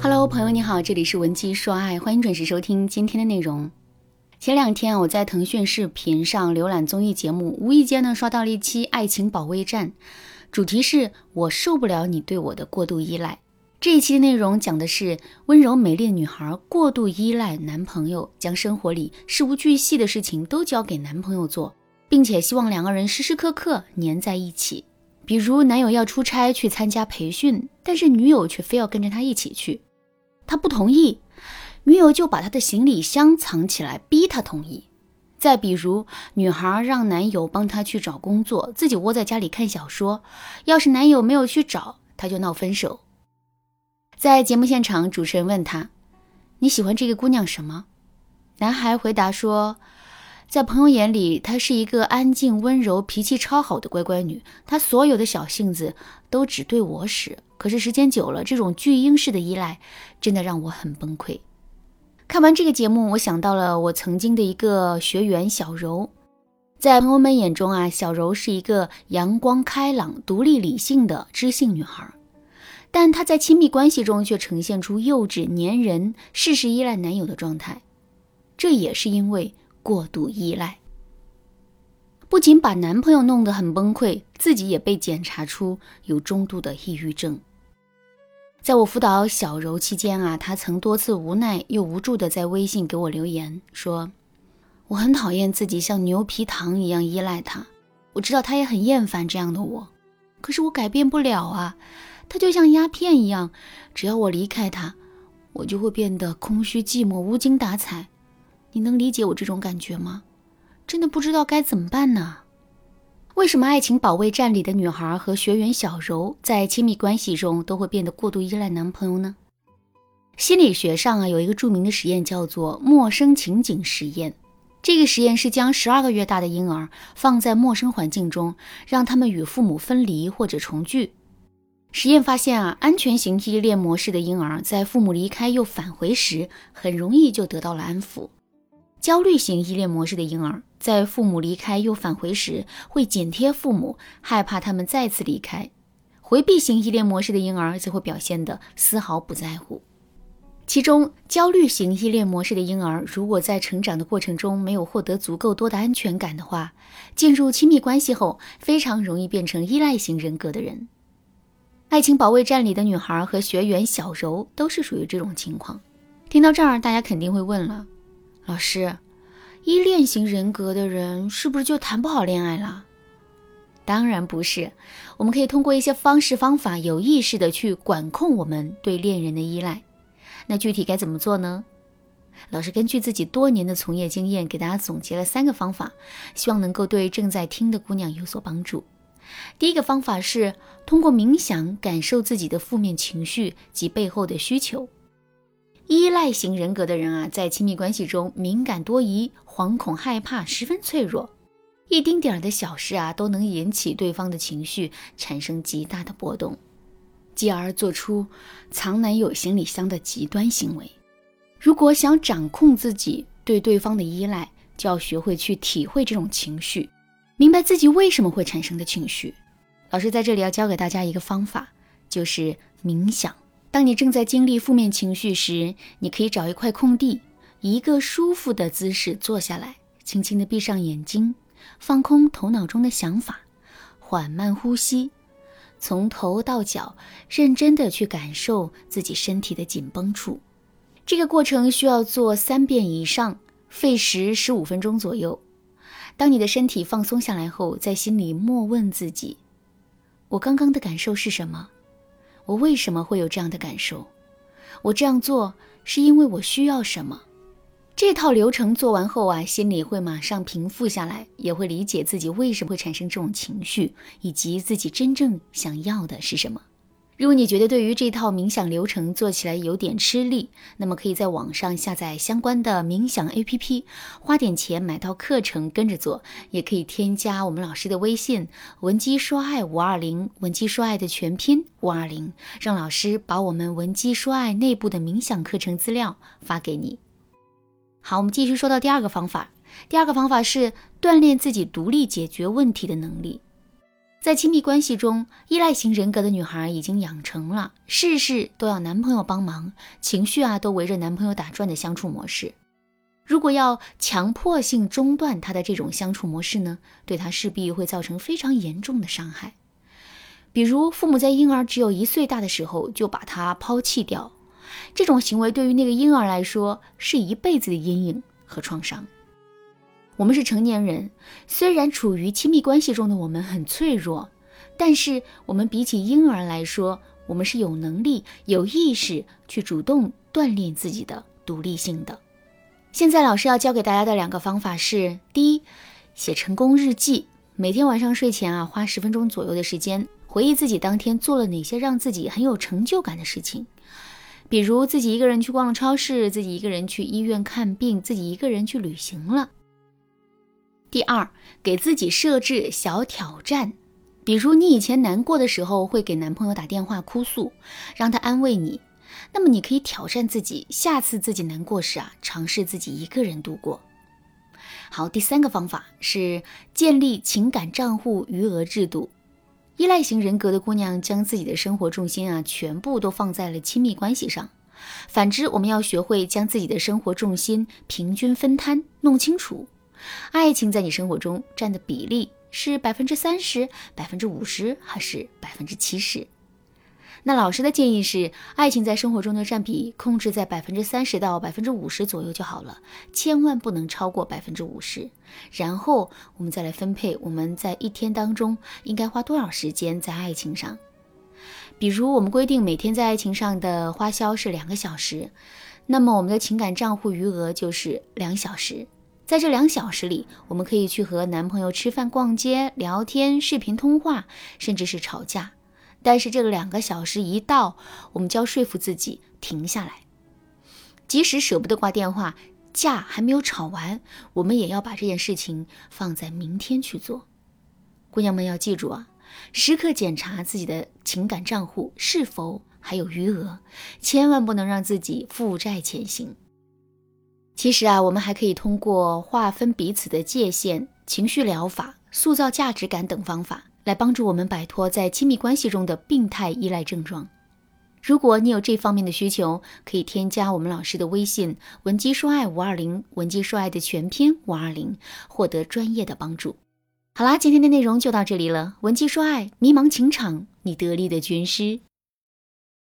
Hello，朋友你好，这里是文姬说爱，欢迎准时收听今天的内容。前两天我在腾讯视频上浏览综艺节目，无意间呢刷到了一期《爱情保卫战》，主题是我受不了你对我的过度依赖。这一期的内容讲的是温柔美丽的女孩过度依赖男朋友，将生活里事无巨细的事情都交给男朋友做，并且希望两个人时时刻刻黏在一起。比如男友要出差去参加培训，但是女友却非要跟着他一起去，他不同意，女友就把他的行李箱藏起来，逼他同意。再比如，女孩让男友帮她去找工作，自己窝在家里看小说，要是男友没有去找，她就闹分手。在节目现场，主持人问他：“你喜欢这个姑娘什么？”男孩回答说：“在朋友眼里，她是一个安静、温柔、脾气超好的乖乖女。她所有的小性子都只对我使。可是时间久了，这种巨婴式的依赖真的让我很崩溃。”看完这个节目，我想到了我曾经的一个学员小柔。在朋友们眼中啊，小柔是一个阳光开朗、独立理性的知性女孩。但她在亲密关系中却呈现出幼稚、粘人、事事依赖男友的状态，这也是因为过度依赖，不仅把男朋友弄得很崩溃，自己也被检查出有中度的抑郁症。在我辅导小柔期间啊，她曾多次无奈又无助地在微信给我留言说：“我很讨厌自己像牛皮糖一样依赖他，我知道他也很厌烦这样的我，可是我改变不了啊。”他就像鸦片一样，只要我离开他，我就会变得空虚寂寞、无精打采。你能理解我这种感觉吗？真的不知道该怎么办呢？为什么《爱情保卫战》里的女孩和学员小柔在亲密关系中都会变得过度依赖男朋友呢？心理学上啊，有一个著名的实验叫做陌生情景实验。这个实验是将十二个月大的婴儿放在陌生环境中，让他们与父母分离或者重聚。实验发现啊，安全型依恋模式的婴儿在父母离开又返回时，很容易就得到了安抚；焦虑型依恋模式的婴儿在父母离开又返回时，会紧贴父母，害怕他们再次离开；回避型依恋模式的婴儿则会表现得丝毫不在乎。其中，焦虑型依恋模式的婴儿如果在成长的过程中没有获得足够多的安全感的话，进入亲密关系后，非常容易变成依赖型人格的人。爱情保卫战里的女孩和学员小柔都是属于这种情况。听到这儿，大家肯定会问了：老师，依恋型人格的人是不是就谈不好恋爱了？当然不是，我们可以通过一些方式方法，有意识的去管控我们对恋人的依赖。那具体该怎么做呢？老师根据自己多年的从业经验，给大家总结了三个方法，希望能够对正在听的姑娘有所帮助。第一个方法是通过冥想感受自己的负面情绪及背后的需求。依赖型人格的人啊，在亲密关系中敏感多疑、惶恐害怕，十分脆弱，一丁点儿的小事啊，都能引起对方的情绪产生极大的波动，继而做出藏男友行李箱的极端行为。如果想掌控自己对对方的依赖，就要学会去体会这种情绪。明白自己为什么会产生的情绪，老师在这里要教给大家一个方法，就是冥想。当你正在经历负面情绪时，你可以找一块空地，一个舒服的姿势坐下来，轻轻地闭上眼睛，放空头脑中的想法，缓慢呼吸，从头到脚认真的去感受自己身体的紧绷处。这个过程需要做三遍以上，费时十五分钟左右。当你的身体放松下来后，在心里默问自己：我刚刚的感受是什么？我为什么会有这样的感受？我这样做是因为我需要什么？这套流程做完后啊，心里会马上平复下来，也会理解自己为什么会产生这种情绪，以及自己真正想要的是什么。如果你觉得对于这套冥想流程做起来有点吃力，那么可以在网上下载相关的冥想 APP，花点钱买套课程跟着做，也可以添加我们老师的微信文姬说爱五二零，文姬说爱的全拼五二零，让老师把我们文姬说爱内部的冥想课程资料发给你。好，我们继续说到第二个方法，第二个方法是锻炼自己独立解决问题的能力。在亲密关系中，依赖型人格的女孩已经养成了事事都要男朋友帮忙，情绪啊都围着男朋友打转的相处模式。如果要强迫性中断她的这种相处模式呢，对她势必会造成非常严重的伤害。比如，父母在婴儿只有一岁大的时候就把他抛弃掉，这种行为对于那个婴儿来说是一辈子的阴影和创伤。我们是成年人，虽然处于亲密关系中的我们很脆弱，但是我们比起婴儿来说，我们是有能力、有意识去主动锻炼自己的独立性的。现在老师要教给大家的两个方法是：第一，写成功日记，每天晚上睡前啊，花十分钟左右的时间，回忆自己当天做了哪些让自己很有成就感的事情，比如自己一个人去逛了超市，自己一个人去医院看病，自己一个人去旅行了。第二，给自己设置小挑战，比如你以前难过的时候会给男朋友打电话哭诉，让他安慰你，那么你可以挑战自己，下次自己难过时啊，尝试自己一个人度过。好，第三个方法是建立情感账户余额制度。依赖型人格的姑娘将自己的生活重心啊，全部都放在了亲密关系上，反之，我们要学会将自己的生活重心平均分摊，弄清楚。爱情在你生活中占的比例是百分之三十、百分之五十还是百分之七十？那老师的建议是，爱情在生活中的占比控制在百分之三十到百分之五十左右就好了，千万不能超过百分之五十。然后我们再来分配我们在一天当中应该花多少时间在爱情上。比如我们规定每天在爱情上的花销是两个小时，那么我们的情感账户余额就是两小时。在这两小时里，我们可以去和男朋友吃饭、逛街、聊天、视频通话，甚至是吵架。但是这两个小时一到，我们就要说服自己停下来。即使舍不得挂电话，架还没有吵完，我们也要把这件事情放在明天去做。姑娘们要记住啊，时刻检查自己的情感账户是否还有余额，千万不能让自己负债前行。其实啊，我们还可以通过划分彼此的界限、情绪疗法、塑造价值感等方法，来帮助我们摆脱在亲密关系中的病态依赖症状。如果你有这方面的需求，可以添加我们老师的微信“文姬说爱五二零”，文姬说爱的全拼五二零，获得专业的帮助。好啦，今天的内容就到这里了。文姬说爱，迷茫情场，你得力的军师。